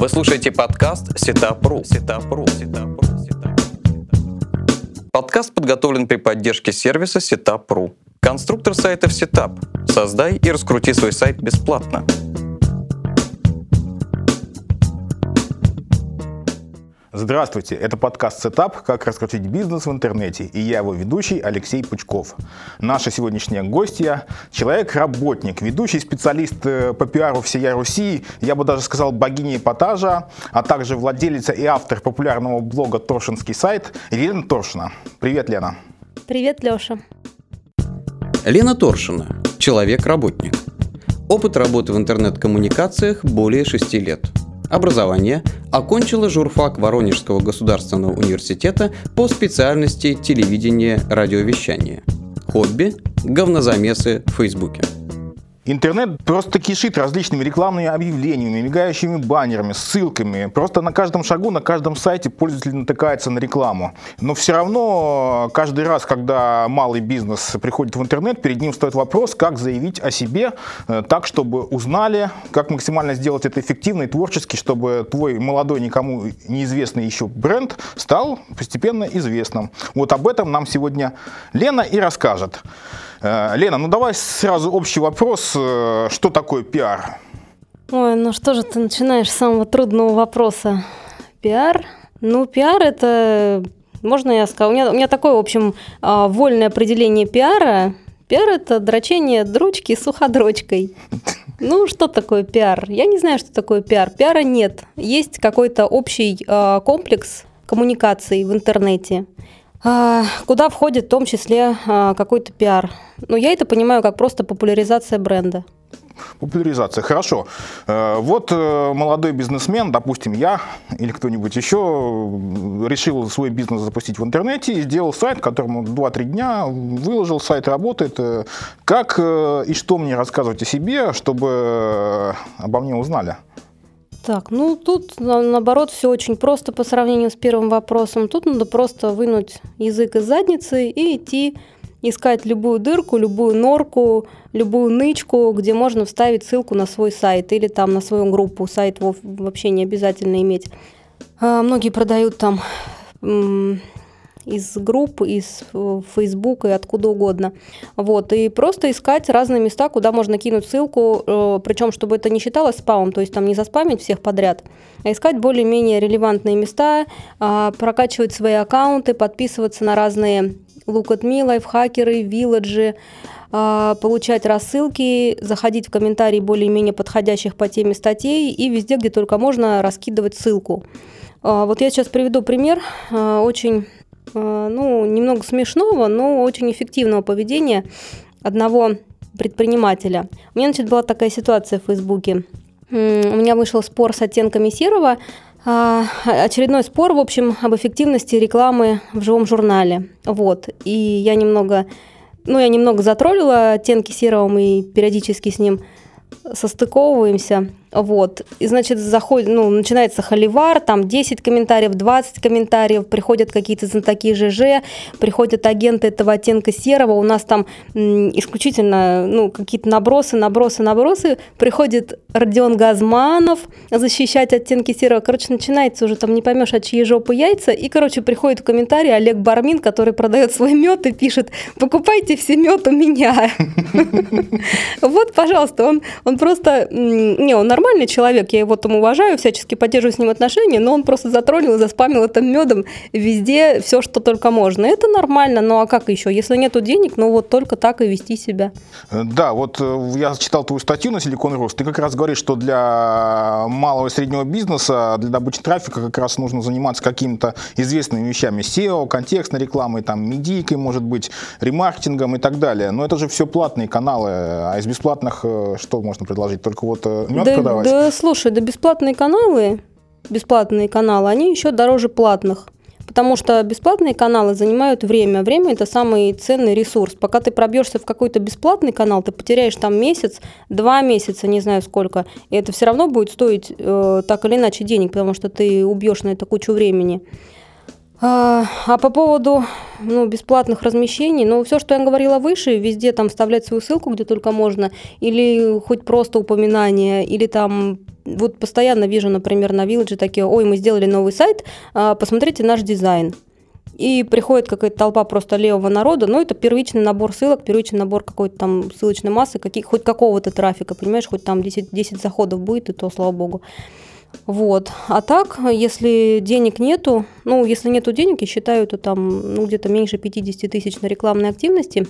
Вы слушаете подкаст Setup.ru. Setup.ru. Setup.ru. Подкаст подготовлен при поддержке сервиса Setup.ru. Конструктор сайтов Setup. Создай и раскрути свой сайт бесплатно. Здравствуйте, это подкаст «Setup. Как раскрутить бизнес в интернете» и я его ведущий Алексей Пучков. Наша сегодняшняя гостья – человек-работник, ведущий специалист э, по пиару всея Руси, я бы даже сказал богиня эпатажа, а также владелица и автор популярного блога «Торшинский сайт» Елена Торшина. Привет, Лена. Привет, Леша. Лена Торшина – человек-работник. Опыт работы в интернет-коммуникациях более шести лет – Образование. Окончила журфак Воронежского государственного университета по специальности телевидение радиовещание. Хобби – говнозамесы в Фейсбуке. Интернет просто кишит различными рекламными объявлениями, мигающими баннерами, ссылками. Просто на каждом шагу, на каждом сайте пользователь натыкается на рекламу. Но все равно каждый раз, когда малый бизнес приходит в интернет, перед ним стоит вопрос, как заявить о себе э, так, чтобы узнали, как максимально сделать это эффективно и творчески, чтобы твой молодой, никому неизвестный еще бренд стал постепенно известным. Вот об этом нам сегодня Лена и расскажет. Э, Лена, ну давай сразу общий вопрос. Э, что такое пиар? Ой, ну что же ты начинаешь с самого трудного вопроса? Пиар? Ну, пиар это, можно я скажу, у меня, у меня такое, в общем, а, вольное определение пиара. Пиар – это дрочение дрочки суходрочкой. Ну, что такое пиар? Я не знаю, что такое пиар. Пиара нет. Есть какой-то общий э, комплекс коммуникаций в интернете. А, куда входит в том числе а, какой-то пиар. Но я это понимаю как просто популяризация бренда. Популяризация, хорошо. Э, вот э, молодой бизнесмен, допустим, я или кто-нибудь еще, решил свой бизнес запустить в интернете и сделал сайт, которому 2-3 дня выложил, сайт работает. Э, как и что мне рассказывать о себе, чтобы обо мне узнали? Так, ну тут наоборот все очень просто по сравнению с первым вопросом. Тут надо просто вынуть язык из задницы и идти искать любую дырку, любую норку, любую нычку, где можно вставить ссылку на свой сайт или там на свою группу. Сайт вообще не обязательно иметь. А, многие продают там из групп, из э, Фейсбука и откуда угодно. Вот, и просто искать разные места, куда можно кинуть ссылку, э, причем чтобы это не считалось спамом, то есть там не заспамить всех подряд, а искать более-менее релевантные места, а, прокачивать свои аккаунты, подписываться на разные Look at Me, лайфхакеры, вилладжи, а, получать рассылки, заходить в комментарии более-менее подходящих по теме статей и везде, где только можно, раскидывать ссылку. А, вот я сейчас приведу пример очень Э, ну, немного смешного, но очень эффективного поведения одного предпринимателя. У меня, значит, была такая ситуация в Фейсбуке. У меня вышел спор с оттенками серого, а, очередной спор, в общем, об эффективности рекламы в живом журнале. Вот. И я немного, ну, я немного затроллила оттенки серого, мы периодически с ним состыковываемся. Вот. И, значит, заходит, ну, начинается холивар, там 10 комментариев, 20 комментариев, приходят какие-то знатоки ЖЖ, приходят агенты этого оттенка серого, у нас там м, исключительно, ну, какие-то набросы, набросы, набросы, приходит Родион Газманов защищать оттенки серого, короче, начинается уже там не поймешь, от чьей жопы яйца, и, короче, приходит в комментарии Олег Бармин, который продает свой мед и пишет, покупайте все мед у меня. Вот, пожалуйста, он просто, не, он нормальный человек, я его там уважаю, всячески поддерживаю с ним отношения, но он просто затроллил и заспамил этим медом везде все, что только можно. Это нормально, ну а как еще? Если нету денег, ну вот только так и вести себя. Да, вот э, я читал твою статью на Силикон Рост. Ты как раз говоришь, что для малого и среднего бизнеса, для добычи трафика как раз нужно заниматься какими-то известными вещами. SEO, контекстной рекламой, там, медийкой, может быть, ремаркетингом и так далее. Но это же все платные каналы, а из бесплатных э, что можно предложить? Только вот э, мед да, продавать? Да, слушай, да бесплатные каналы, бесплатные каналы, они еще дороже платных. Потому что бесплатные каналы занимают время. Время – это самый ценный ресурс. Пока ты пробьешься в какой-то бесплатный канал, ты потеряешь там месяц, два месяца, не знаю сколько. И это все равно будет стоить э, так или иначе денег, потому что ты убьешь на это кучу времени. А, а по поводу ну, бесплатных размещений, ну, все, что я говорила выше, везде там вставлять свою ссылку, где только можно, или хоть просто упоминание, или там вот постоянно вижу, например, на Village такие, ой, мы сделали новый сайт, а, посмотрите наш дизайн. И приходит какая-то толпа просто левого народа, но это первичный набор ссылок, первичный набор какой-то там ссылочной массы, каких, хоть какого-то трафика, понимаешь, хоть там 10, 10 заходов будет, и то, слава богу. Вот. А так, если денег нету, ну, если нету денег, я считаю, то там ну, где-то меньше 50 тысяч на рекламной активности,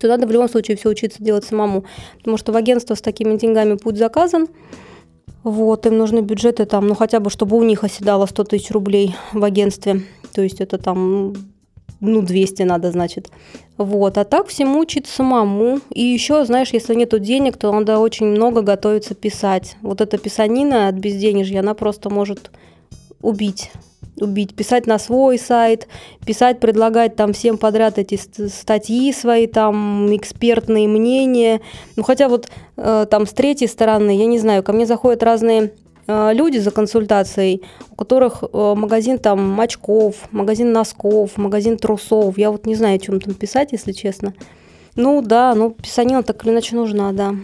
то надо в любом случае все учиться делать самому. Потому что в агентство с такими деньгами путь заказан. Вот, им нужны бюджеты там, ну хотя бы, чтобы у них оседало 100 тысяч рублей в агентстве. То есть это там ну, 200 надо, значит. Вот, а так всему учить самому. И еще, знаешь, если нету денег, то надо очень много готовиться писать. Вот эта писанина от безденежья, она просто может убить убить, писать на свой сайт, писать, предлагать там всем подряд эти статьи свои, там экспертные мнения. Ну хотя вот э, там с третьей стороны, я не знаю, ко мне заходят разные люди за консультацией, у которых э, магазин там очков, магазин носков, магазин трусов. Я вот не знаю, о чем там писать, если честно. Ну да, ну писанина так или иначе нужна, да.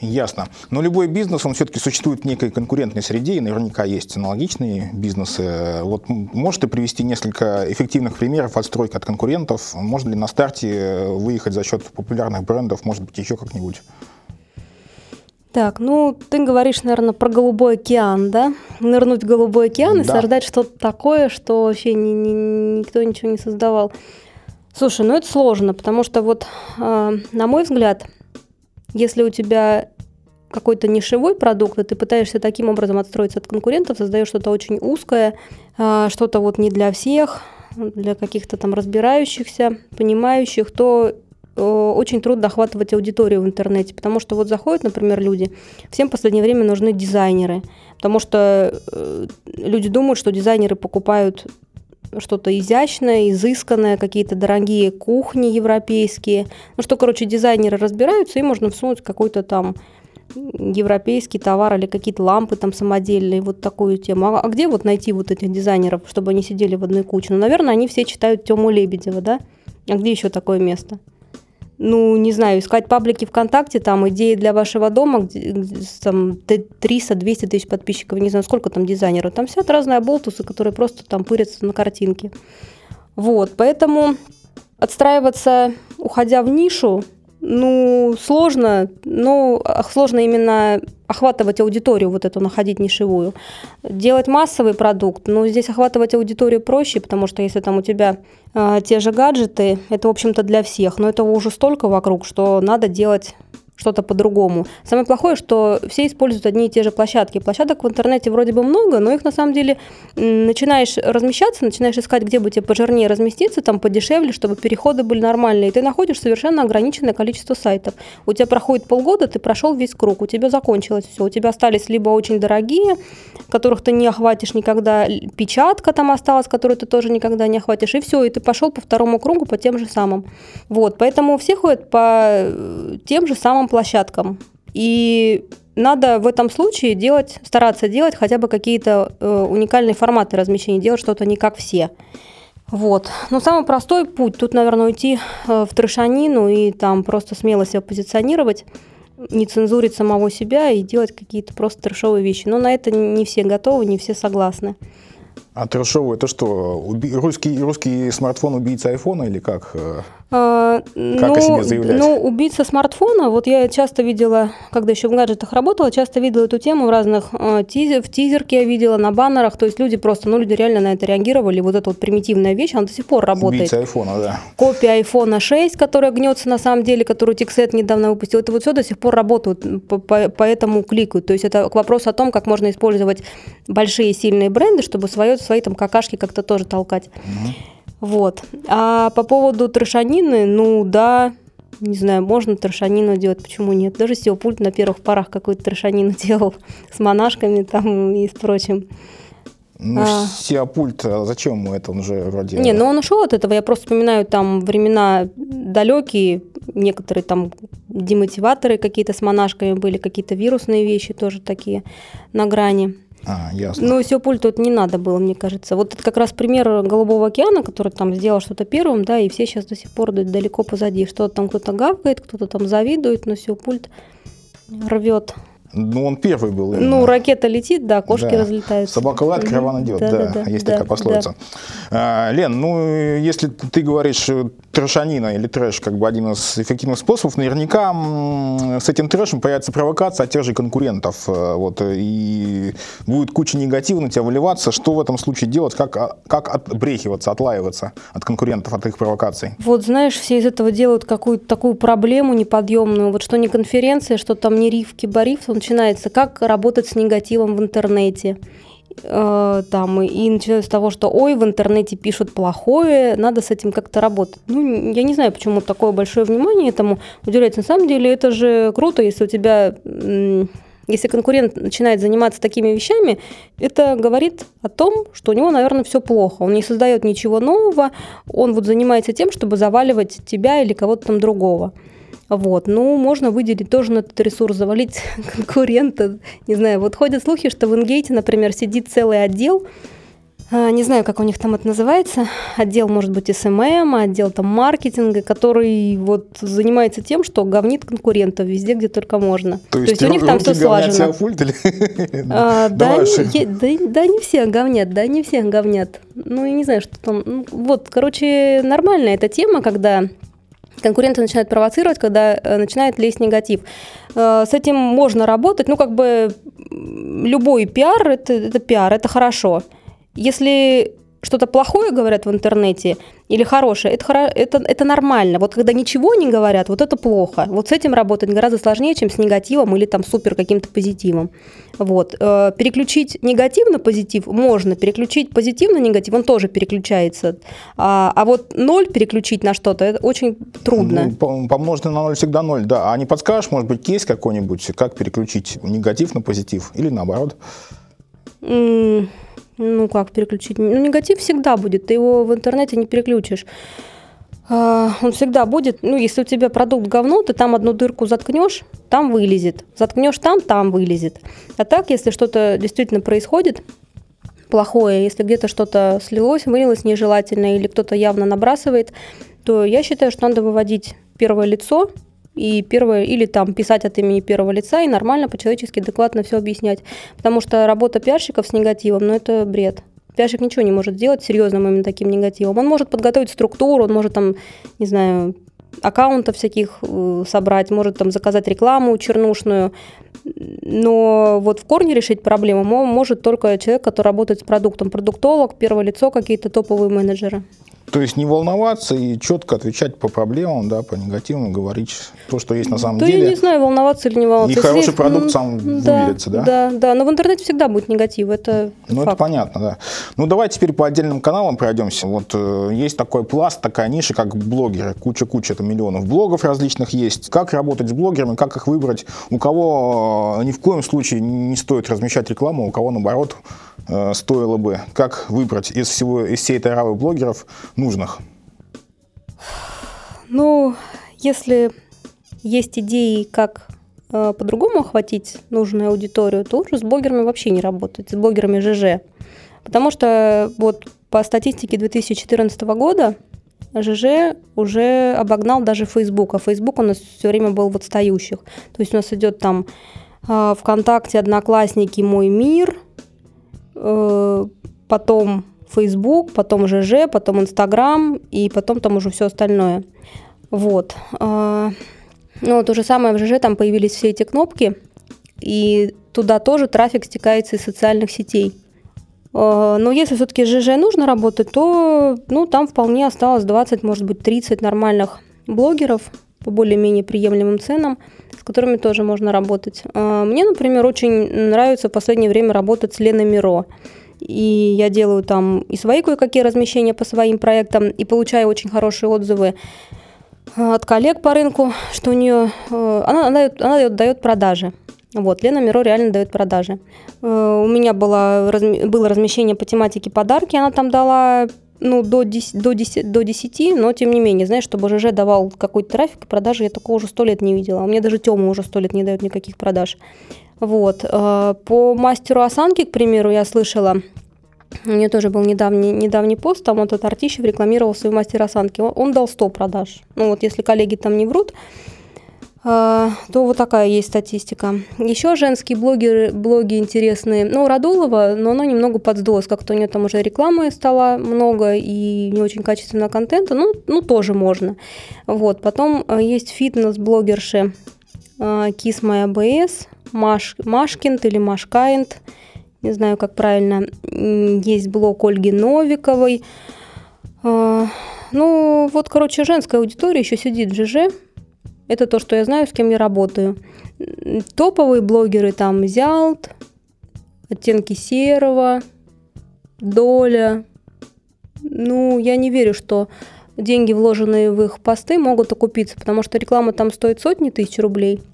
Ясно. Но любой бизнес, он все-таки существует в некой конкурентной среде, и наверняка есть аналогичные бизнесы. Вот можете привести несколько эффективных примеров отстройки от конкурентов? Можно ли на старте выехать за счет популярных брендов, может быть, еще как-нибудь? Так, ну, ты говоришь, наверное, про Голубой океан, да? Нырнуть в Голубой океан да. и создать что-то такое, что вообще ни, ни, никто ничего не создавал. Слушай, ну это сложно, потому что вот, э, на мой взгляд, если у тебя какой-то нишевой продукт, и ты пытаешься таким образом отстроиться от конкурентов, создаешь что-то очень узкое, э, что-то вот не для всех, для каких-то там разбирающихся, понимающих, то очень трудно охватывать аудиторию в интернете, потому что вот заходят, например, люди, всем в последнее время нужны дизайнеры, потому что э, люди думают, что дизайнеры покупают что-то изящное, изысканное, какие-то дорогие кухни европейские. Ну что, короче, дизайнеры разбираются, и можно всунуть какой-то там европейский товар или какие-то лампы там самодельные, вот такую тему. А, а где вот найти вот этих дизайнеров, чтобы они сидели в одной куче? Ну, наверное, они все читают Тему Лебедева, да? А где еще такое место? Ну, не знаю, искать паблики ВКонтакте, там, идеи для вашего дома, где, там, 300-200 тысяч подписчиков, не знаю, сколько там дизайнеров. Там сидят разные болтусы, которые просто там пырятся на картинке. Вот, поэтому отстраиваться, уходя в нишу, ну, сложно, но сложно именно охватывать аудиторию, вот эту находить нишевую. Делать массовый продукт, ну, здесь охватывать аудиторию проще, потому что если там у тебя э, те же гаджеты, это, в общем-то, для всех, но этого уже столько вокруг, что надо делать что-то по-другому. Самое плохое, что все используют одни и те же площадки. Площадок в интернете вроде бы много, но их на самом деле начинаешь размещаться, начинаешь искать, где бы тебе пожирнее разместиться, там подешевле, чтобы переходы были нормальные. И ты находишь совершенно ограниченное количество сайтов. У тебя проходит полгода, ты прошел весь круг, у тебя закончилось все. У тебя остались либо очень дорогие, которых ты не охватишь никогда, печатка там осталась, которую ты тоже никогда не охватишь, и все, и ты пошел по второму кругу по тем же самым. Вот, поэтому все ходят по э, тем же самым площадкам. И надо в этом случае делать, стараться делать хотя бы какие-то э, уникальные форматы размещения, делать что-то не как все. Вот. Но самый простой путь тут, наверное, уйти э, в трешанину и там просто смело себя позиционировать, не цензурить самого себя и делать какие-то просто трешовые вещи. Но на это не все готовы, не все согласны. А трешовый это что? Уби... Русский, русский смартфон убийца айфона или как? А, как ну, о себе заявлять? Ну, убийца смартфона, вот я часто видела, когда еще в гаджетах работала, часто видела эту тему в разных э, тизер, в тизерке я видела, на баннерах, то есть люди просто, ну, люди реально на это реагировали, вот эта вот примитивная ввещь, она до сих пор работает. Убийца айфона, да. Копия айфона 6, которая гнется на самом деле, которую Тиксет недавно выпустил, это вот все до сих пор по, поэтому кликают, то есть это к вопросу о том, как можно использовать большие сильные бренды, чтобы свое, свои там какашки как-то тоже толкать. Угу. Вот. А по поводу трошанины, ну да, не знаю, можно трошанину делать, почему нет. Даже SEO пульт на первых порах какую-то трошанину делал с монашками там и с прочим. Ну, а... SEO-пульт, а зачем ему это? Он же вроде... Не, ну он ушел от этого. Я просто вспоминаю там времена далекие, некоторые там демотиваторы какие-то с монашками были, какие-то вирусные вещи тоже такие на грани. А, ясно. Но Сеопульт тут не надо было, мне кажется. Вот это как раз пример Голубого океана, который там сделал что-то первым, да, и все сейчас до сих пор далеко позади. Что-то там кто-то гавкает, кто-то там завидует, но Сеопульт рвет ну, он первый был. Именно. Ну, ракета летит, да, кошки да. разлетаются. Собака лает, караван идет, да, да, да есть да, такая пословица. Да. А, Лен, ну, если ты говоришь э, трэшанина или трэш, как бы один из эффективных способов, наверняка с этим трэшем появится провокация от тех же конкурентов, э, вот, и будет куча негатива на тебя выливаться. Что в этом случае делать? Как, а, как отбрехиваться, отлаиваться от конкурентов, от их провокаций? Вот, знаешь, все из этого делают какую-то такую проблему неподъемную. Вот что не конференция, что там не риф, кибариф, начинается, как работать с негативом в интернете. Э, там, и начинается с того, что ой, в интернете пишут плохое, надо с этим как-то работать. Ну, я не знаю, почему такое большое внимание этому уделяется. На самом деле это же круто, если у тебя если конкурент начинает заниматься такими вещами, это говорит о том, что у него, наверное, все плохо. Он не создает ничего нового, он вот занимается тем, чтобы заваливать тебя или кого-то там другого. Вот. Ну, можно выделить тоже на этот ресурс, завалить конкурента. Не знаю, вот ходят слухи, что в Ингейте, например, сидит целый отдел, а, не знаю, как у них там это называется, отдел, может быть, SMM, отдел там маркетинга, который вот занимается тем, что говнит конкурентов везде, где только можно. То есть, То есть у них там все слажено. Пульт, или? А, да, не, да, да, не все говнят, да, не все говнят. Ну, я не знаю, что там. Ну, вот, короче, нормальная эта тема, когда конкуренты начинают провоцировать, когда э, начинает лезть негатив. Э, с этим можно работать, ну как бы любой пиар это, это пиар, это хорошо. Если что-то плохое говорят в интернете или хорошее, это, это, это нормально. Вот когда ничего не говорят, вот это плохо. Вот с этим работать гораздо сложнее, чем с негативом или там супер каким-то позитивом. Вот. Э, переключить негатив на позитив можно, переключить позитив на негатив, он тоже переключается. А, а вот ноль переключить на что-то, это очень трудно. Ну, помноженное на ноль всегда ноль, да. А не подскажешь, может быть, кейс какой-нибудь, как переключить негатив на позитив или наоборот? Mm. Ну, как переключить? Ну, негатив всегда будет, ты его в интернете не переключишь. А, он всегда будет, ну, если у тебя продукт говно, ты там одну дырку заткнешь, там вылезет. Заткнешь там, там вылезет. А так, если что-то действительно происходит, плохое, если где-то что-то слилось, вылилось нежелательно, или кто-то явно набрасывает, то я считаю, что надо выводить первое лицо, и первое, или там писать от имени первого лица и нормально, по-человечески, адекватно все объяснять. Потому что работа пиарщиков с негативом, ну это бред. Пиарщик ничего не может сделать серьезным именно таким негативом. Он может подготовить структуру, он может там, не знаю, аккаунтов всяких э, собрать, может там заказать рекламу чернушную, но вот в корне решить проблему может только человек, который работает с продуктом, продуктолог, первое лицо, какие-то топовые менеджеры. То есть не волноваться и четко отвечать по проблемам, да, по негативам, говорить то, что есть на самом да деле. я не знаю, волноваться или не волноваться. И Если хороший продукт сам да, выведется, да? Да, да, но в интернете всегда будет негатив, это Ну, факт. это понятно, да. Ну, давай теперь по отдельным каналам пройдемся. Вот э, есть такой пласт, такая ниша, как блогеры. Куча-куча, это миллионов блогов различных есть. Как работать с блогерами, как их выбрать? У кого э, ни в коем случае не стоит размещать рекламу, у кого, наоборот, Э, стоило бы? Как выбрать из всего из всей этой равы блогеров нужных? Ну, если есть идеи, как э, по-другому охватить нужную аудиторию, то лучше с блогерами вообще не работать, с блогерами ЖЖ. Потому что вот по статистике 2014 года ЖЖ уже обогнал даже Facebook, а Facebook у нас все время был в отстающих. То есть у нас идет там э, ВКонтакте, Одноклассники, Мой мир – Э, потом Facebook, потом ЖЖ, потом Инстаграм и потом там уже все остальное. Вот. А, ну, то же самое в ЖЖ, там появились все эти кнопки, и туда тоже трафик стекается из социальных сетей. А, но если все-таки с ЖЖ нужно работать, то ну, там вполне осталось 20, может быть, 30 нормальных блогеров по более-менее приемлемым ценам – которыми тоже можно работать. А, мне, например, очень нравится в последнее время работать с Леной Миро. И я делаю там и свои кое-какие размещения по своим проектам, и получаю очень хорошие отзывы а, от коллег по рынку, что у нее... Э, она, она, она дает продажи. Вот, Лена Миро реально дает продажи. Э, у меня было, было размещение по тематике подарки, она там дала ну, до 10, до, 10, до 10, но тем не менее, знаешь, чтобы ЖЖ давал какой-то трафик и продажи, я такого уже сто лет не видела. А мне даже Тёма уже сто лет не дает никаких продаж. Вот. Э, по мастеру осанки, к примеру, я слышала, у нее тоже был недавний, недавний пост, там этот Артищев рекламировал свой мастер осанки. Он, он дал 100 продаж. Ну вот если коллеги там не врут, э, то вот такая есть статистика. Еще женские блоги, блоги интересные. Ну, Радулова, но она немного подсдулась. Как-то у нее там уже рекламы стало много и не очень качественного контента. Ну, ну тоже можно. Вот. Потом э, есть фитнес-блогерши Kiss My ABS, Маш, Машкинд или Машкайнд, не знаю, как правильно. Есть блог Ольги Новиковой. А, ну, вот, короче, женская аудитория еще сидит в ЖЖ. Это то, что я знаю, с кем я работаю. Топовые блогеры там Зялт, Оттенки серого, Доля. Ну, я не верю, что деньги, вложенные в их посты, могут окупиться, потому что реклама там стоит сотни тысяч рублей –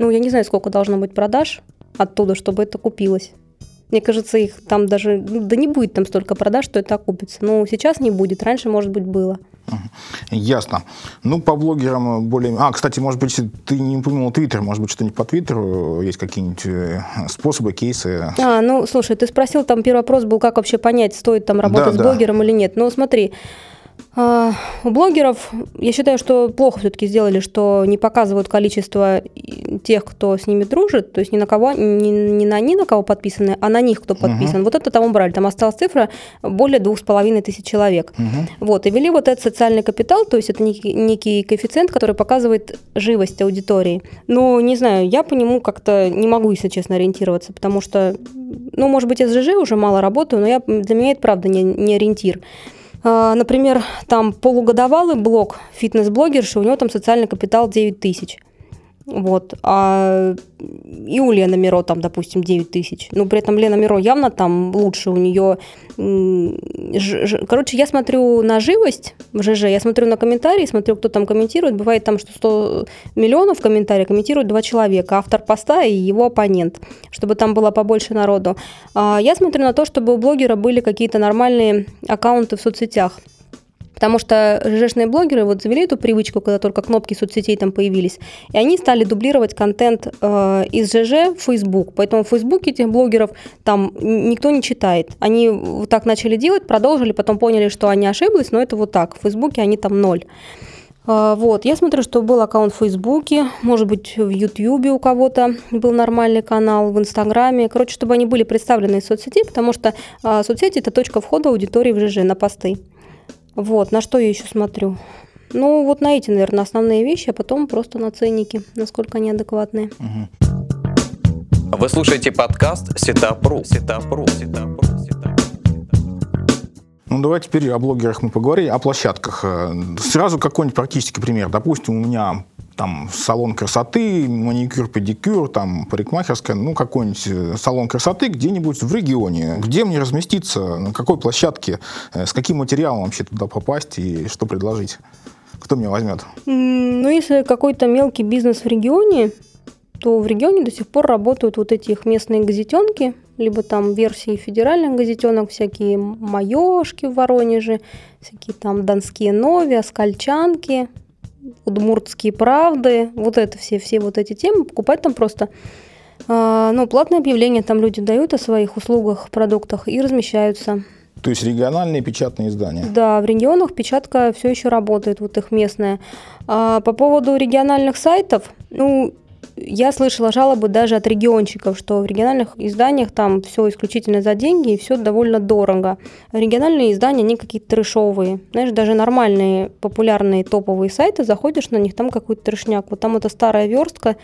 ну, я не знаю, сколько должно быть продаж оттуда, чтобы это купилось. Мне кажется, их там даже, ну, да не будет там столько продаж, что это окупится. Ну, сейчас не будет, раньше, может быть, было. Ясно. Ну, по блогерам более... А, кстати, может быть, ты не упомянул Твиттер, может быть, что-нибудь по Твиттеру есть какие-нибудь э, способы, кейсы? А, ну, слушай, ты спросил, там первый вопрос был, как вообще понять, стоит там работать да, с блогером да. или нет. Ну, смотри, у блогеров, я считаю, что плохо все-таки сделали, что не показывают количество тех, кто с ними дружит, то есть не на кого, не, не на они, на кого подписаны, а на них, кто подписан. Uh-huh. Вот это там убрали, там осталась цифра более двух с половиной тысяч человек. Uh-huh. Вот, и ввели вот этот социальный капитал, то есть это некий, некий коэффициент, который показывает живость аудитории. Но, не знаю, я по нему как-то не могу, если честно, ориентироваться, потому что, ну, может быть, я с ЖЖ уже мало работаю, но я, для меня это правда не, не ориентир. А, например, там полугодовалый блог фитнес-блогерши, у него там социальный капитал 9 тысяч. Вот. А и у Лены Миро там, допустим, 9 тысяч. Но при этом Лена Миро явно там лучше. У нее... Короче, я смотрю на живость в ЖЖ, я смотрю на комментарии, смотрю, кто там комментирует. Бывает там, что 100 миллионов комментариев комментируют два человека. Автор поста и его оппонент. Чтобы там было побольше народу. А я смотрю на то, чтобы у блогера были какие-то нормальные аккаунты в соцсетях. Потому что ЖЖшные блогеры вот завели эту привычку, когда только кнопки соцсетей там появились, и они стали дублировать контент э, из ЖЖ в Facebook. Поэтому в Facebook этих блогеров там никто не читает. Они вот так начали делать, продолжили, потом поняли, что они ошиблись, но это вот так. В Фейсбуке они там ноль. Э, вот, я смотрю, что был аккаунт в Фейсбуке, может быть, в Ютьюбе у кого-то был нормальный канал, в Инстаграме. Короче, чтобы они были представлены в соцсети, потому что э, соцсети – это точка входа аудитории в ЖЖ на посты. Вот, на что я еще смотрю? Ну, вот на эти, наверное, основные вещи, а потом просто на ценники, насколько они адекватные. Вы слушаете подкаст Сетапру. Сетапру. Сетапру. Ну, давай теперь о блогерах мы поговорим, о площадках. Сразу какой-нибудь практический пример. Допустим, у меня там салон красоты, маникюр, педикюр, там парикмахерская, ну какой-нибудь э, салон красоты где-нибудь в регионе. Где мне разместиться, на какой площадке, э, с каким материалом вообще туда попасть и что предложить? Кто меня возьмет? Ну, если какой-то мелкий бизнес в регионе, то в регионе до сих пор работают вот эти их местные газетенки, либо там версии федеральных газетенок, всякие маешки в Воронеже, всякие там донские нови, оскальчанки, удмуртские правды, вот это все, все вот эти темы, покупать там просто э, ну, платное объявление там люди дают о своих услугах, продуктах и размещаются. То есть региональные печатные издания? Да, в регионах печатка все еще работает, вот их местная. А по поводу региональных сайтов, ну, я слышала жалобы даже от региончиков, что в региональных изданиях там все исключительно за деньги и все довольно дорого. Региональные издания, они какие-то трешовые. Знаешь, даже нормальные, популярные топовые сайты, заходишь на них, там какой-то трешняк. Вот там это старая верстка,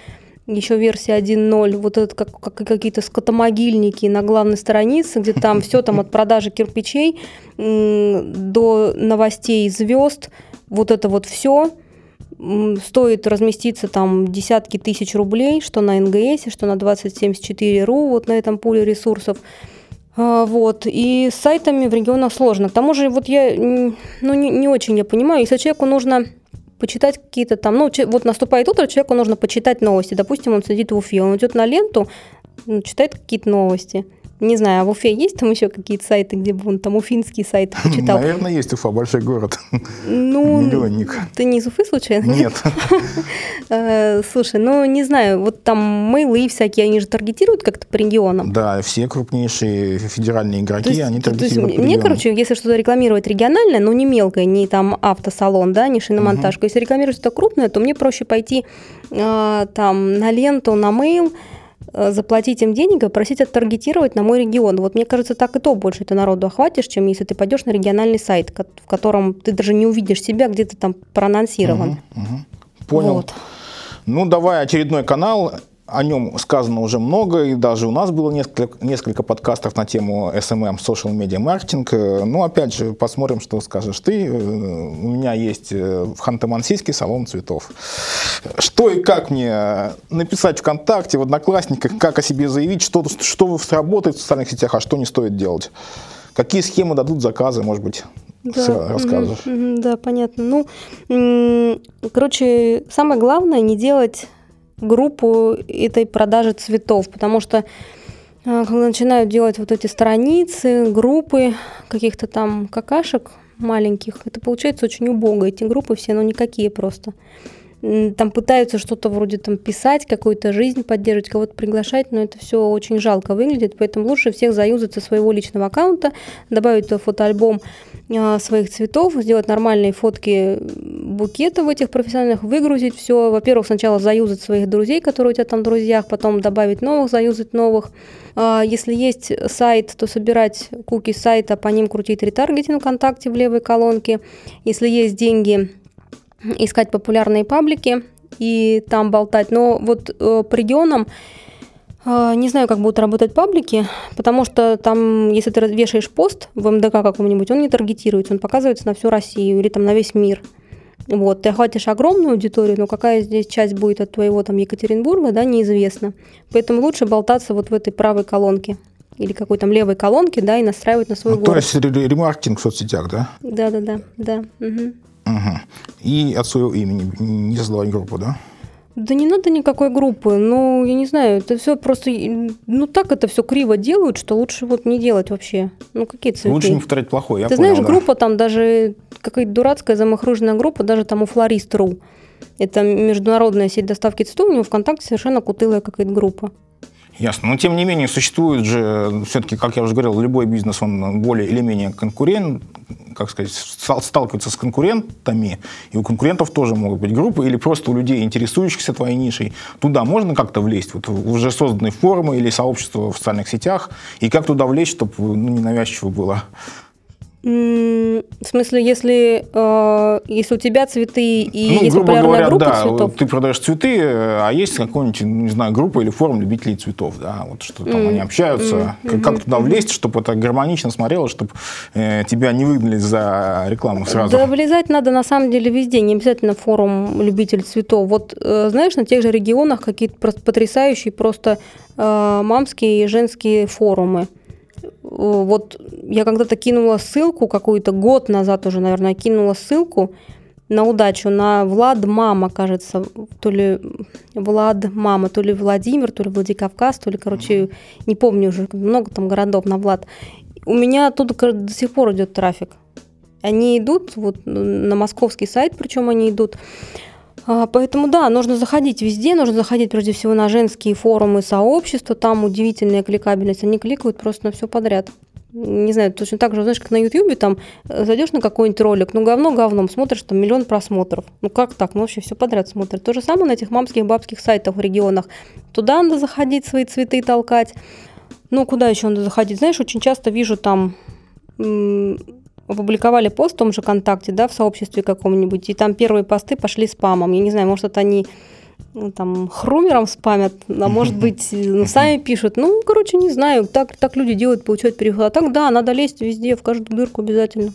еще версия 1.0, вот это как, как какие-то скотомогильники на главной странице, где там все там от продажи кирпичей до новостей звезд, вот это вот все – стоит разместиться там десятки тысяч рублей, что на НГС, что на 2074.ru, вот на этом пуле ресурсов. А, вот. И с сайтами в регионах сложно. К тому же, вот я ну, не, не очень я понимаю, если человеку нужно почитать какие-то там, ну, вот наступает утро, человеку нужно почитать новости. Допустим, он сидит в Уфе, он идет на ленту, читает какие-то новости. Не знаю, а в Уфе есть там еще какие-то сайты, где бы он там уфинские сайты почитал? Наверное, есть Уфа, большой город. Ну, Миллионник. Ты не из Уфы случайно? Нет. Э, Слушай, ну не знаю, вот там мейлы всякие, они же таргетируют как-то по регионам. Да, все крупнейшие федеральные игроки, они таргетируют по мне, короче, если что-то рекламировать региональное, но не мелкое, не там автосалон, да, не шиномонтажка, если рекламировать что-то крупное, то мне проще пойти э, там на ленту, на мейл, заплатить им денег и просить оттаргетировать на мой регион. Вот мне кажется, так и то больше ты народу охватишь, чем если ты пойдешь на региональный сайт, в котором ты даже не увидишь себя, где ты там проанонсирован. Понял. Вот. Ну, давай очередной канал. О нем сказано уже много, и даже у нас было несколько, несколько подкастов на тему SMM, Social Media Marketing. Ну, опять же, посмотрим, что скажешь ты. Э, У меня есть э, в Ханты-Мансийске салон цветов. Что и как мне написать ВКонтакте, в Одноклассниках, как о себе заявить, что, что сработает в социальных сетях, а что не стоит делать? Какие схемы дадут заказы, может быть, сра- расскажешь? да, понятно. Ну, м, короче, самое главное не делать группу этой продажи цветов, потому что а, когда начинают делать вот эти страницы, группы каких-то там какашек маленьких, это получается очень убого. Эти группы все, ну, никакие просто. Там пытаются что-то вроде там писать, какую-то жизнь поддерживать, кого-то приглашать, но это все очень жалко выглядит, поэтому лучше всех заюзать со своего личного аккаунта, добавить туда фотоальбом а, своих цветов, сделать нормальные фотки букетов этих профессиональных, выгрузить все. Во-первых, сначала заюзать своих друзей, которые у тебя там в друзьях, потом добавить новых, заюзать новых. А, Если есть сайт, то собирать куки сайта, по ним крутить ретаргетинг ВКонтакте в левой колонке. Если есть деньги, искать популярные паблики и там болтать. Но вот э, по регионам э, не знаю, как будут работать паблики, потому что там, если ты вешаешь пост в МДК каком-нибудь, он не таргетируется, он показывается на всю Россию или там на весь мир. Вот, ты охватишь огромную аудиторию, но какая здесь часть будет от твоего там Екатеринбурга, да, неизвестно. Поэтому лучше болтаться вот в этой правой колонке или какой там левой колонке, да, и настраивать на свой Ну, то город. есть ре- ремаркетинг в соцсетях, да? Да, да, да, Мгм. И от своего имени не создавать группу, да? Да не надо никакой группы. Ну, я не знаю, это все просто... Ну, так это все криво делают, что лучше вот не делать вообще. Ну, какие цветы? Лучше не повторять плохое, я Ты понял, знаешь, да. группа там даже какая-то дурацкая замахруженная группа, даже там у Флорист.ру. Это международная сеть доставки цветов, у него ВКонтакте совершенно кутылая какая-то группа. Ясно. Но тем не менее существует же, все-таки, как я уже говорил, любой бизнес, он более или менее конкурент, как сказать, стал- сталкивается с конкурентами, и у конкурентов тоже могут быть группы, или просто у людей, интересующихся твоей нишей, туда можно как-то влезть, вот в уже созданные форумы или сообщества в социальных сетях, и как туда влезть, чтобы ну, ненавязчиво было. В смысле, если, э, если у тебя цветы и ну, есть грубо популярная говоря, группа да, цветов, ты продаешь цветы, э, а есть какой-нибудь, не знаю, группа или форум любителей цветов, да, вот что там они общаются, как, как туда влезть, чтобы это гармонично смотрелось, чтобы э, тебя не выгнали за рекламу сразу. Да, влезать надо на самом деле везде, не обязательно форум любитель цветов. Вот э, знаешь, на тех же регионах какие-то потрясающие просто э, мамские и женские форумы. Вот я когда-то кинула ссылку какую-то год назад уже, наверное, кинула ссылку на удачу на Влад Мама, кажется, то ли Влад Мама, то ли Владимир, то ли Владикавказ, то ли, короче, не помню уже, много там городов на Влад. У меня кор- до сих пор идет трафик. Они идут вот на московский сайт, причем они идут. А, Поэтому да, нужно заходить везде, нужно заходить прежде всего на женские форумы сообщества, там удивительная кликабельность, они кликают просто на все подряд. Не знаю, точно так же, знаешь, как на Ютьюбе, там э, зайдешь на какой-нибудь ролик, ну говно говном, смотришь, там миллион просмотров. Ну как так? Ну вообще все подряд смотрят. То же самое на этих мамских бабских сайтах в регионах. Туда надо заходить, свои цветы толкать. Ну, куда еще надо заходить? Знаешь, очень часто вижу там опубликовали пост в том же ВКонтакте, да, в сообществе каком-нибудь, и там первые посты пошли спамом. Я не знаю, может, это они ну, там хрумером спамят, а может быть, ну, сами пишут. Ну, короче, не знаю, так, так люди делают, получают переход. А так, да, надо лезть везде, в каждую дырку обязательно.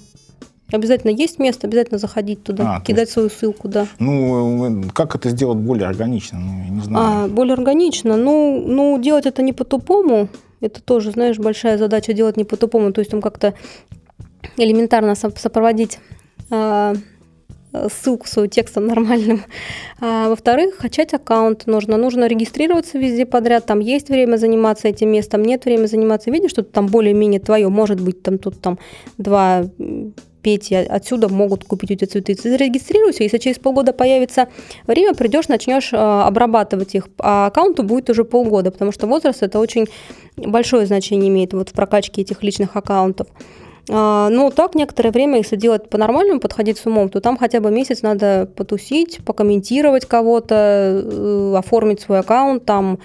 Обязательно есть место, обязательно заходить туда, А, кидать свою ссылку, да. Ну, э, как это сделать более органично? Ну, я не знаю. А, более органично. Ну, ну, делать это не по-тупому. Это тоже, знаешь, большая задача делать не по-тупому. То есть там как-то элементарно со- сопроводить а, ссылку свою текстом нормальным. А, во-вторых, качать аккаунт нужно. Нужно регистрироваться везде подряд. Там есть время заниматься этим местом, нет времени заниматься. Видишь, что там более-менее твое. Может быть, там тут там два Петя отсюда могут купить тебя цветы. Ты зарегистрируйся, если через полгода появится время, придешь, начнешь а, обрабатывать их, а аккаунту будет уже полгода, потому что возраст это очень большое значение имеет вот в прокачке этих личных аккаунтов. А, Но ну, так некоторое время, если делать по-нормальному, подходить с умом, то там хотя бы месяц надо потусить, покомментировать кого-то, э, оформить свой аккаунт, там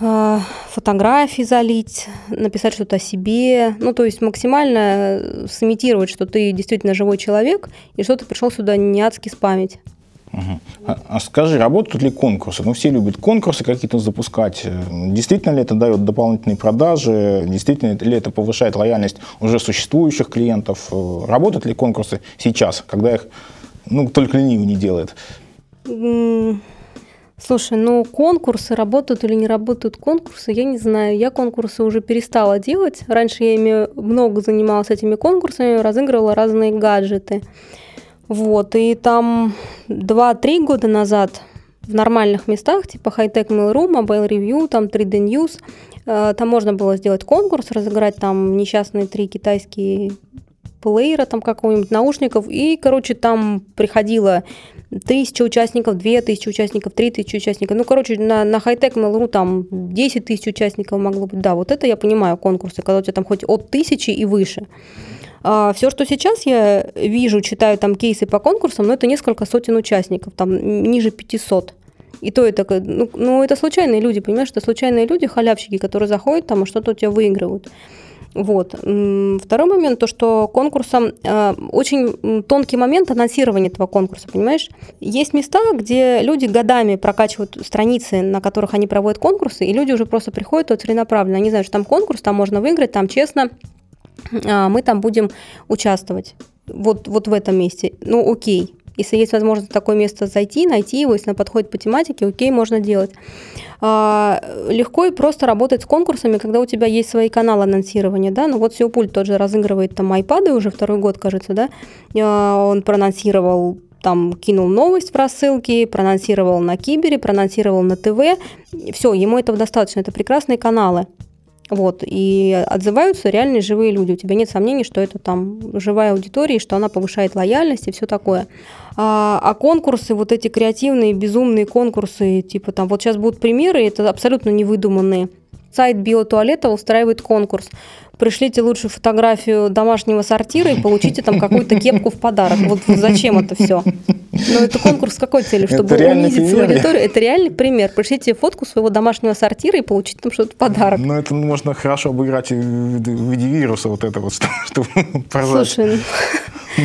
а, фотографии залить, написать что-то о себе, ну, то есть максимально сымитировать, что ты действительно живой человек, и что ты пришел сюда не адски спамить. А, а скажи, работают ли конкурсы? Ну, все любят конкурсы какие-то запускать. Действительно ли это дает дополнительные продажи? Действительно ли это повышает лояльность уже существующих клиентов? Работают ли конкурсы сейчас, когда их ну, только ленивый не делает? Слушай, ну конкурсы, работают или не работают конкурсы, я не знаю. Я конкурсы уже перестала делать. Раньше я ими много занималась этими конкурсами, разыгрывала разные гаджеты. Вот, и там 2-3 года назад в нормальных местах, типа Hightech Mail.ru, Mobile Review, там 3D News, э, там можно было сделать конкурс, разыграть там несчастные три китайские плеера, там какого-нибудь наушников, и, короче, там приходило тысяча участников, две тысячи участников, три тысячи участников. Ну, короче, на, на хай-тек Mail.ru там 10 тысяч участников могло быть. Да, вот это я понимаю конкурсы, когда у тебя там хоть от тысячи и выше. А все, что сейчас я вижу, читаю там кейсы по конкурсам, ну, это несколько сотен участников, там ниже 500. И то это, ну, ну, это случайные люди, понимаешь, это случайные люди, халявщики, которые заходят там и что-то у тебя выигрывают. Вот. Второй момент, то, что конкурсом э, очень тонкий момент анонсирования этого конкурса, понимаешь? Есть места, где люди годами прокачивают страницы, на которых они проводят конкурсы, и люди уже просто приходят вот целенаправленно. Они знают, что там конкурс, там можно выиграть, там честно, а, мы там будем участвовать. Вот, вот в этом месте. Ну, окей. Если есть возможность в такое место зайти, найти его, если оно подходит по тематике, окей, можно делать. А, легко и просто работать с конкурсами, когда у тебя есть свои каналы анонсирования, да, ну вот Сеопульт тот же разыгрывает там айпады уже второй год, кажется, да, а, он проанонсировал там кинул новость в рассылке, проанонсировал на Кибере, проанонсировал на ТВ. Все, ему этого достаточно. Это прекрасные каналы. Вот, и отзываются реальные живые люди. У тебя нет сомнений, что это там живая аудитория, что она повышает лояльность и все такое. А, а конкурсы, вот эти креативные, безумные конкурсы, типа там, вот сейчас будут примеры, это абсолютно невыдуманные. Сайт биотуалета устраивает конкурс пришлите лучше фотографию домашнего сортира и получите там какую-то кепку в подарок. Вот, зачем это все? Ну, это конкурс с какой целью? Чтобы унизить пример. свою аудиторию? Это реальный пример. Пришлите фотку своего домашнего сортира и получите там что-то в подарок. Ну, это можно хорошо обыграть в виде вируса вот это вот, чтобы Слушай,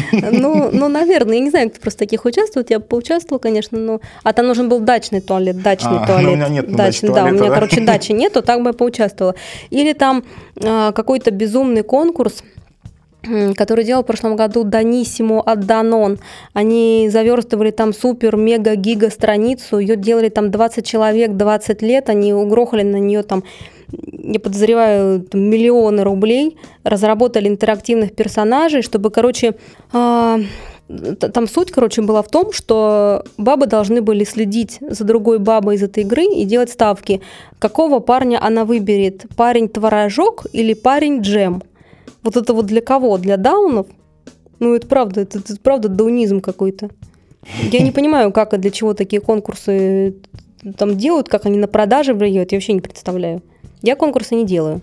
ну, ну, наверное, я не знаю, кто просто таких участвует. Я поучаствовала, конечно, но... А там нужен был дачный туалет, дачный а, туалет. Ну, у меня нет дачный, да, туалета, у меня, да? короче, дачи нету, так бы я поучаствовала. Или там а, какой-то безумный конкурс, который делал в прошлом году Даниссимо от Данон. Они заверстывали там супер, мега, гига страницу, ее делали там 20 человек, 20 лет, они угрохали на нее там я подозреваю, миллионы рублей, разработали интерактивных персонажей, чтобы, короче, э, там суть, короче, была в том, что бабы должны были следить за другой бабой из этой игры и делать ставки, какого парня она выберет, парень творожок или парень джем. Вот это вот для кого? Для даунов? Ну, это правда, это, это правда даунизм какой-то. Я не понимаю, как и для чего такие конкурсы там делают, как они на продаже влияют, я вообще не представляю. Я конкурсы не делаю.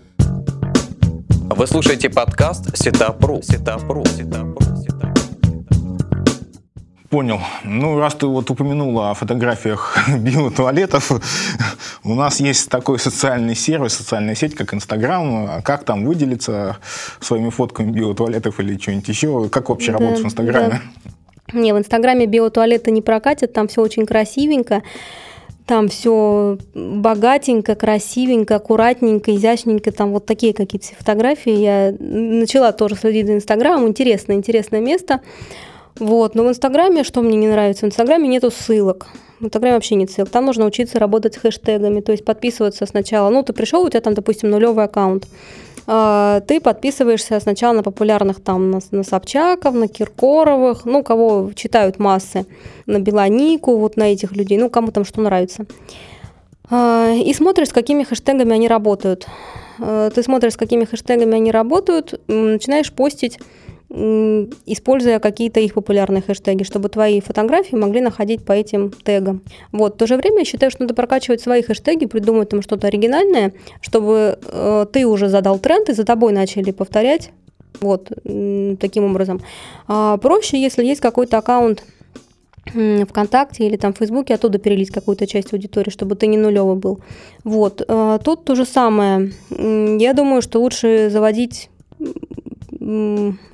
Вы слушаете подкаст Сетапру. Сетапру. Сетапру. Понял. Ну, раз ты вот упомянула о фотографиях биотуалетов, у нас есть такой социальный сервис, социальная сеть, как Инстаграм. Как там выделиться своими фотками биотуалетов или что-нибудь еще? Как вообще да, работать в Инстаграме? Да. Не, в Инстаграме биотуалеты не прокатят, там все очень красивенько. Там все богатенько, красивенько, аккуратненько, изящненько. Там вот такие какие-то фотографии. Я начала тоже следить за Инстаграмом. Интересное, интересное место. Вот. Но в Инстаграме, что мне не нравится, в Инстаграме нету ссылок. В Инстаграме вообще нет ссылок. Там нужно учиться работать с хэштегами, то есть подписываться сначала. Ну, ты пришел, у тебя там, допустим, нулевый аккаунт. э, ты подписываешься сначала на популярных там, на, на Собчаков, на Киркоровых, ну, кого читают массы, на Белонику, вот на этих людей, ну, кому там что нравится. Э, и смотришь, с какими хэштегами они работают. Э, ты смотришь, с какими хэштегами они работают, начинаешь постить используя какие-то их популярные хэштеги, чтобы твои фотографии могли находить по этим тегам. Вот. В то же время я считаю, что надо прокачивать свои хэштеги, придумать там что-то оригинальное, чтобы э, ты уже задал тренд, и за тобой начали повторять. Вот, таким образом. А проще, если есть какой-то аккаунт ВКонтакте или там в Фейсбуке, оттуда перелить какую-то часть аудитории, чтобы ты не нулевый был. Вот. Э, тут то же самое. Я думаю, что лучше заводить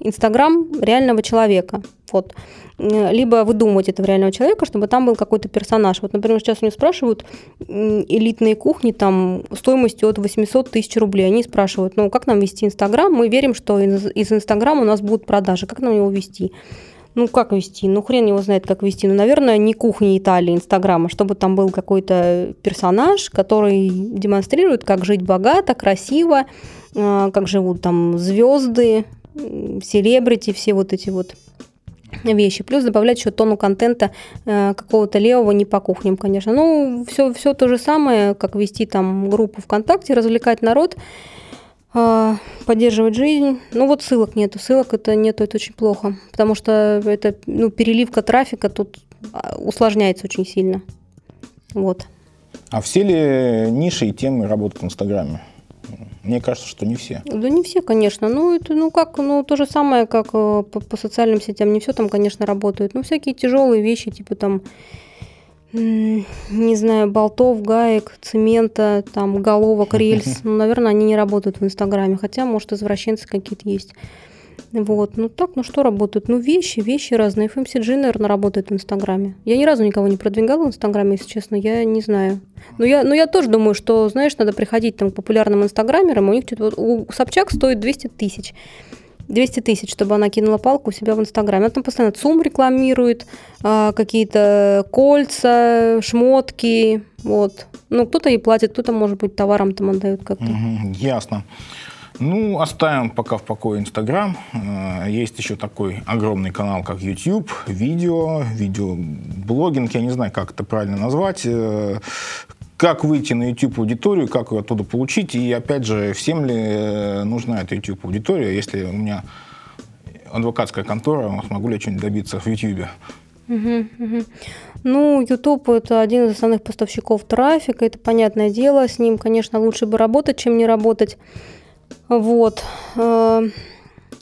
Инстаграм реального человека. Вот. Либо выдумывать этого реального человека, чтобы там был какой-то персонаж. Вот, например, сейчас у меня спрашивают элитные кухни там стоимостью от 800 тысяч рублей. Они спрашивают, ну как нам вести Инстаграм? Мы верим, что из Инстаграма у нас будут продажи. Как нам его вести? Ну, как вести? Ну, хрен его знает, как вести. Ну, наверное, не кухни Италии, Инстаграма, чтобы там был какой-то персонаж, который демонстрирует, как жить богато, красиво, а, как живут там звезды, селебрити, все вот эти вот вещи. Плюс добавлять еще тону контента э, какого-то левого, не по кухням, конечно. Ну, все, все то же самое, как вести там группу ВКонтакте, развлекать народ, э, поддерживать жизнь. Ну, вот ссылок нету. Ссылок это нету, это очень плохо. Потому что это, ну, переливка трафика тут а, усложняется очень сильно. Вот. А все ли ниши и темы работают в Инстаграме? Мне кажется, что не все. Да не все, конечно. Ну, это, ну как, ну то же самое, как э, по, по социальным сетям. Не все там, конечно, работает. Ну, всякие тяжелые вещи, типа там, не знаю, болтов, гаек, цемента, там, головок, рельс. Ну, наверное, они не работают в Инстаграме. Хотя, может, извращенцы какие-то есть. Вот, ну так, ну что работают? Ну вещи, вещи разные. FMCG, наверное, работает в Инстаграме. Я ни разу никого не продвигала в Инстаграме, если честно, я не знаю. Но я, но я тоже думаю, что, знаешь, надо приходить там к популярным инстаграмерам, у них что-то, вот, у Собчак стоит 200 тысяч. 200 тысяч, чтобы она кинула палку у себя в Инстаграме. Она там постоянно ЦУМ рекламирует, а, какие-то кольца, шмотки, вот. Ну, кто-то ей платит, кто-то, может быть, товаром там отдает как-то. Угу, ясно. Ну, оставим пока в покое Инстаграм. Э, есть еще такой огромный канал, как YouTube, видео, видеоблогинг, я не знаю, как это правильно назвать. Э, как выйти на YouTube аудиторию, как ее оттуда получить, и опять же, всем ли э, нужна эта YouTube аудитория, если у меня адвокатская контора, смогу ли я что-нибудь добиться в YouTube? Ну, YouTube это один из основных поставщиков трафика, это понятное дело, с ним, конечно, лучше бы работать, чем не работать. Вот. Э,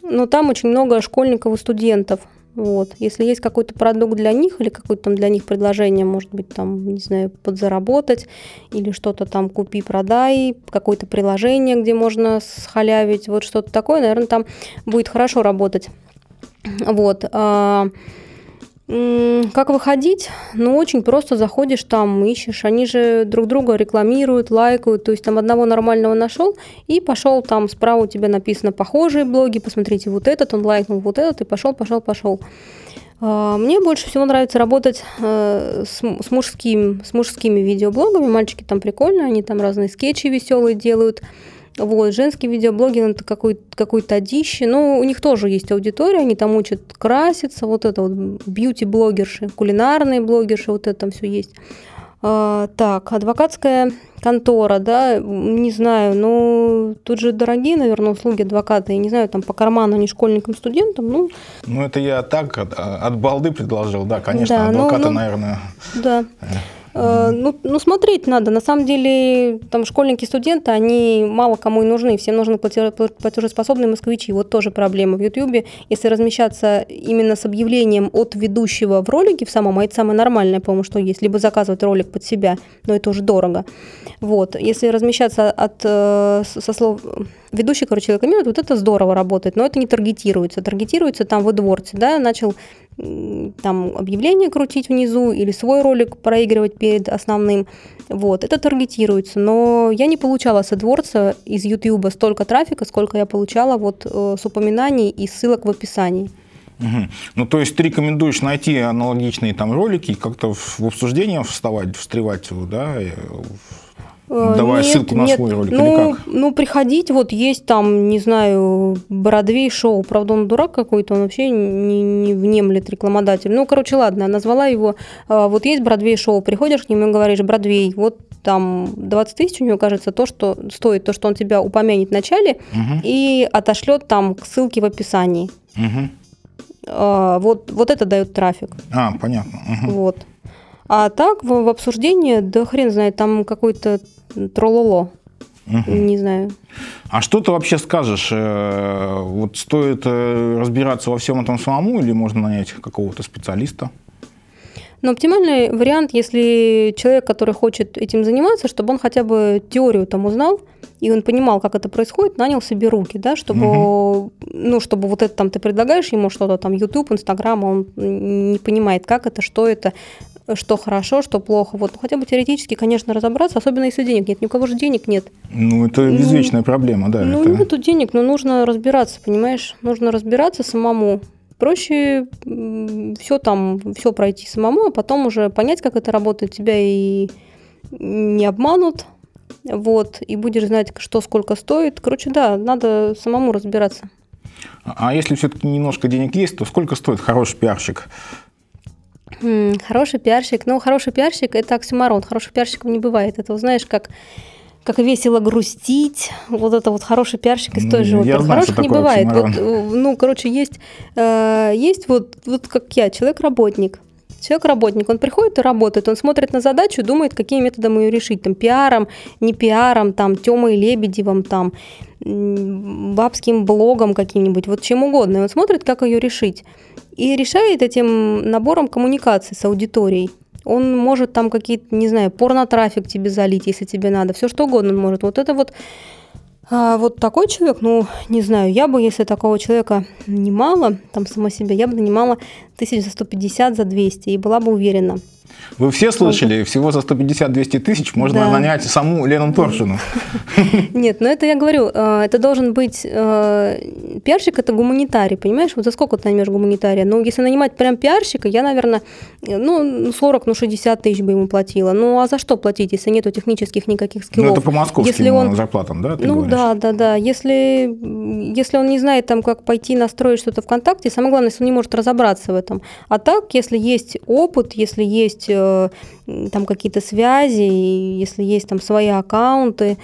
но там очень много школьников и студентов. Вот. Если есть какой-то продукт для них или какое-то там для них предложение, может быть, там, не знаю, подзаработать или что-то там купи-продай, какое-то приложение, где можно схалявить, вот что-то такое, наверное, там будет хорошо работать. Вот. Как выходить? Ну, очень просто заходишь там, ищешь. Они же друг друга рекламируют, лайкают. То есть там одного нормального нашел и пошел там справа у тебя написано похожие блоги, посмотрите вот этот, он лайкнул вот этот и пошел, пошел, пошел. А, мне больше всего нравится работать э, с, с, мужским, с мужскими видеоблогами. Мальчики там прикольные, они там разные скетчи веселые делают. Вот, женские видеоблогинг это какой-то какой одище. Но у них тоже есть аудитория, они там учат краситься, вот это вот бьюти-блогерши, кулинарные блогерши, вот это там все есть. А, так, адвокатская контора, да, не знаю, ну, тут же дорогие, наверное, услуги адвоката, я не знаю, там по карману не школьникам, студентам, ну. Ну, это я так от, от балды предложил, да, конечно, да, адвоката, ну, ну, наверное. Да. Э, ну, ну, смотреть надо. На самом деле, там школьники, студенты, они мало кому и нужны. Всем нужны платежеспособные москвичи. Вот тоже проблема в Ютьюбе. Если размещаться именно с объявлением от ведущего в ролике в самом, а это самое нормальное, по-моему, что есть, либо заказывать ролик под себя, но это уже дорого. Вот. Если размещаться от, э, со слов ведущий, короче, рекламирует, вот это здорово работает, но это не таргетируется. Таргетируется там в AdWords, да, начал там объявление крутить внизу или свой ролик проигрывать перед основным. Вот, это таргетируется. Но я не получала с AdWords из YouTube столько трафика, сколько я получала вот э, с упоминаний и ссылок в описании. Угу. Ну, то есть ты рекомендуешь найти аналогичные там ролики и как-то в обсуждение вставать, встревать, да? Э, Давай нет, ссылку на нет. свой ролик ну, или как? Ну, приходить, вот есть там, не знаю, Бродвей шоу. Правда, он дурак какой-то, он вообще не, не внемлет рекламодатель. Ну, короче, ладно, назвала его. А, вот есть Бродвей шоу, приходишь к нему и говоришь, Бродвей, вот там 20 тысяч у него, кажется, то, что стоит, то, что он тебя упомянет в начале угу. и отошлет там к ссылке в описании. Угу. Вот, вот это дает трафик. А, понятно. Угу. Вот. А так в, в обсуждении, да хрен знает, там какой-то трололо. Угу. Не знаю. А что ты вообще скажешь? Э, вот стоит э, разбираться во всем этом самому или можно нанять какого-то специалиста? Но оптимальный вариант, если человек, который хочет этим заниматься, чтобы он хотя бы теорию там узнал, и он понимал, как это происходит, нанял себе руки, да, чтобы, угу. ну, чтобы вот это там ты предлагаешь ему что-то, там, YouTube, Instagram, он не понимает, как это, что это, что хорошо, что плохо. Вот ну, хотя бы теоретически, конечно, разобраться, особенно если денег нет. Ни у кого же денег нет. Ну, это ну, извечная проблема, да. Ну, это... нету денег, но нужно разбираться, понимаешь? Нужно разбираться самому. Проще все там, все пройти самому, а потом уже понять, как это работает, тебя и не обманут, вот, и будешь знать, что сколько стоит. Короче, да, надо самому разбираться. А если все-таки немножко денег есть, то сколько стоит хороший пиарщик? Хороший пиарщик. Ну, хороший пиарщик – это оксюмарон. Хороших пиарщиков не бывает. Это, знаешь, как как весело грустить, вот это вот хороший пиарщик из той же оперы. Хороших не бывает. Вот, э, ну, короче, есть, э, есть вот, вот как я, человек-работник. Человек-работник, он приходит и работает, он смотрит на задачу, думает, какими методами ее решить, там, пиаром, не пиаром, там, Тёмой Лебедевым, там, бабским блогом каким-нибудь, вот чем угодно, и он смотрит, как ее решить и решает этим набором коммуникаций с аудиторией. Он может там какие-то, не знаю, порно-трафик тебе залить, если тебе надо, все что угодно он может. Вот это вот а вот такой человек, ну, не знаю, я бы, если такого человека немало, там, сама себя, я бы нанимала тысяч за 150, за 200, и была бы уверена – вы все слышали, всего за 150-200 тысяч можно да. нанять саму Лену Торшину. Нет, но это я говорю, э, это должен быть э, пиарщик, это гуманитарий, понимаешь? Вот за сколько ты наймешь гуманитария? Ну, если нанимать прям пиарщика, я, наверное, ну, 40, ну, 60 тысяч бы ему платила. Ну, а за что платить, если нету технических никаких скиллов? Ну, это по московским он... зарплатам, да? ну, говоришь? да, да, да. Если, если он не знает, там, как пойти настроить что-то ВКонтакте, самое главное, если он не может разобраться в этом. А так, если есть опыт, если есть Э, там какие-то связи, если есть там свои аккаунты,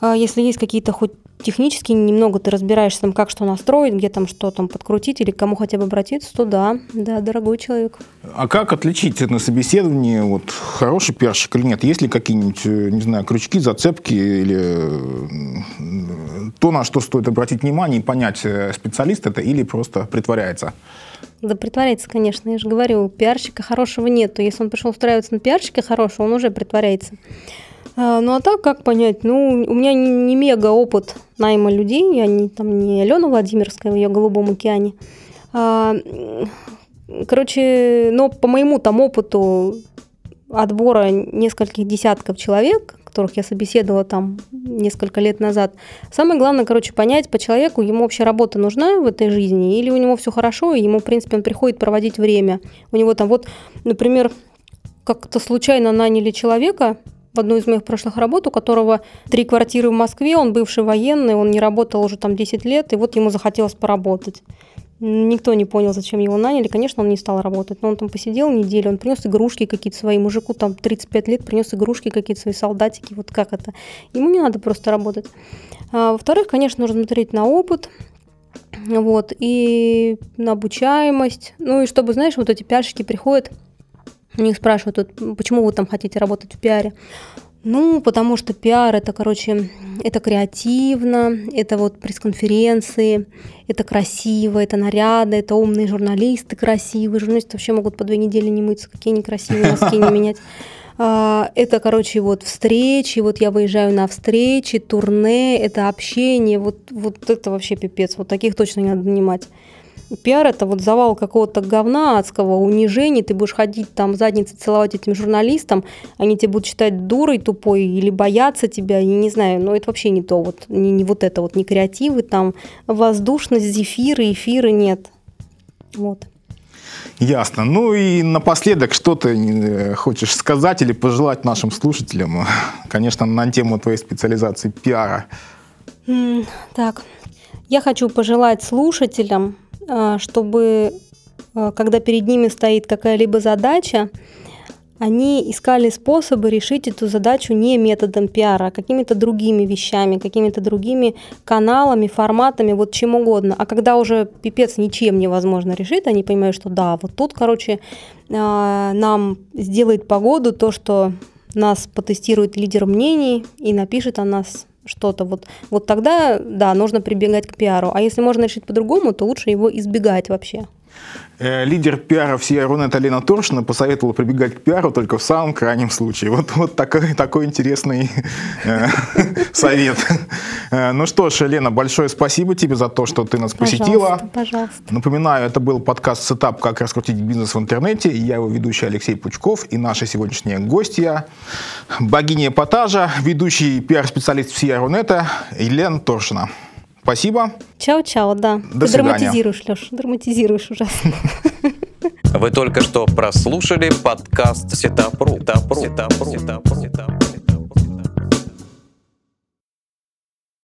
а если есть какие-то хоть технически немного ты разбираешься, там, как что настроить, где там что там подкрутить или к кому хотя бы обратиться, то да, да, дорогой человек. А как отличить на собеседовании вот, хороший пиарщик или нет? Есть ли какие-нибудь, э, не знаю, крючки, зацепки или э, то, на что стоит обратить внимание и понять, специалист это или просто притворяется? Да притворяется, конечно. Я же говорю, пиарщика хорошего нету. Если он пришел устраиваться на пиарщика хорошего, он уже притворяется. А, ну а так, как понять? Ну, у меня не, не мега опыт найма людей. Я не, там, не Алена Владимирская в ее «Голубом океане». А, короче, но по моему там опыту отбора нескольких десятков человек, которых я собеседовала там несколько лет назад. Самое главное, короче, понять по человеку, ему вообще работа нужна в этой жизни, или у него все хорошо, и ему, в принципе, он приходит проводить время. У него там вот, например, как-то случайно наняли человека, в одну из моих прошлых работ, у которого три квартиры в Москве, он бывший военный, он не работал уже там 10 лет, и вот ему захотелось поработать. Никто не понял, зачем его наняли. Конечно, он не стал работать, но он там посидел неделю, он принес игрушки какие-то свои, мужику там 35 лет, принес игрушки какие-то свои, солдатики, вот как это. Ему не надо просто работать. А, во-вторых, конечно, нужно смотреть на опыт, вот, и на обучаемость. Ну и чтобы, знаешь, вот эти пиарщики приходят, у них спрашивают, вот, почему вы там хотите работать в пиаре. Ну, потому что пиар это, короче, это креативно, это вот пресс-конференции, это красиво, это нарядно, это умные журналисты красивые. Журналисты вообще могут по две недели не мыться, какие они красивые, носки не менять. А, это, короче, вот встречи, вот я выезжаю на встречи, турне, это общение, вот, вот это вообще пипец, вот таких точно не надо нанимать. Пиар – это вот завал какого-то говна адского, унижений. Ты будешь ходить там задницы целовать этим журналистам, они тебя будут считать дурой тупой или бояться тебя, я не знаю. Но это вообще не то, вот не, не вот это вот, не креативы, там воздушность, зефиры, эфиры нет. Вот. Ясно. Ну и напоследок, что ты э, хочешь сказать или пожелать нашим слушателям? Конечно, на тему твоей специализации пиара. Так, я хочу пожелать слушателям, чтобы э, когда перед ними стоит какая-либо задача, они искали способы решить эту задачу не методом пиара, а какими-то другими вещами, какими-то другими каналами, форматами, вот чем угодно. А когда уже пипец ничем невозможно решить, они понимают, что да, вот тут, короче, а, нам сделает погоду то, что нас потестирует лидер мнений и напишет о нас что-то. Вот, вот тогда, да, нужно прибегать к пиару. А если можно решить по-другому, то лучше его избегать вообще. Э, лидер пиара всея Рунета Лена Торшина посоветовала прибегать к пиару только в самом крайнем случае. Вот, вот такой, такой интересный э, совет. Э, ну что ж, Лена, большое спасибо тебе за то, что ты нас посетила. Пожалуйста. Напоминаю, это был подкаст «Setup. Как раскрутить бизнес в интернете». Я его ведущий Алексей Пучков и наша сегодняшняя гостья, богиня эпатажа, ведущий пиар-специалист всея Рунета Елена Торшина. Спасибо. Чао-чао, да. До Ты свидания. драматизируешь, Леш, драматизируешь ужасно. Вы только что прослушали подкаст Сетапру. Сетапру. Сетапру. Сетапру.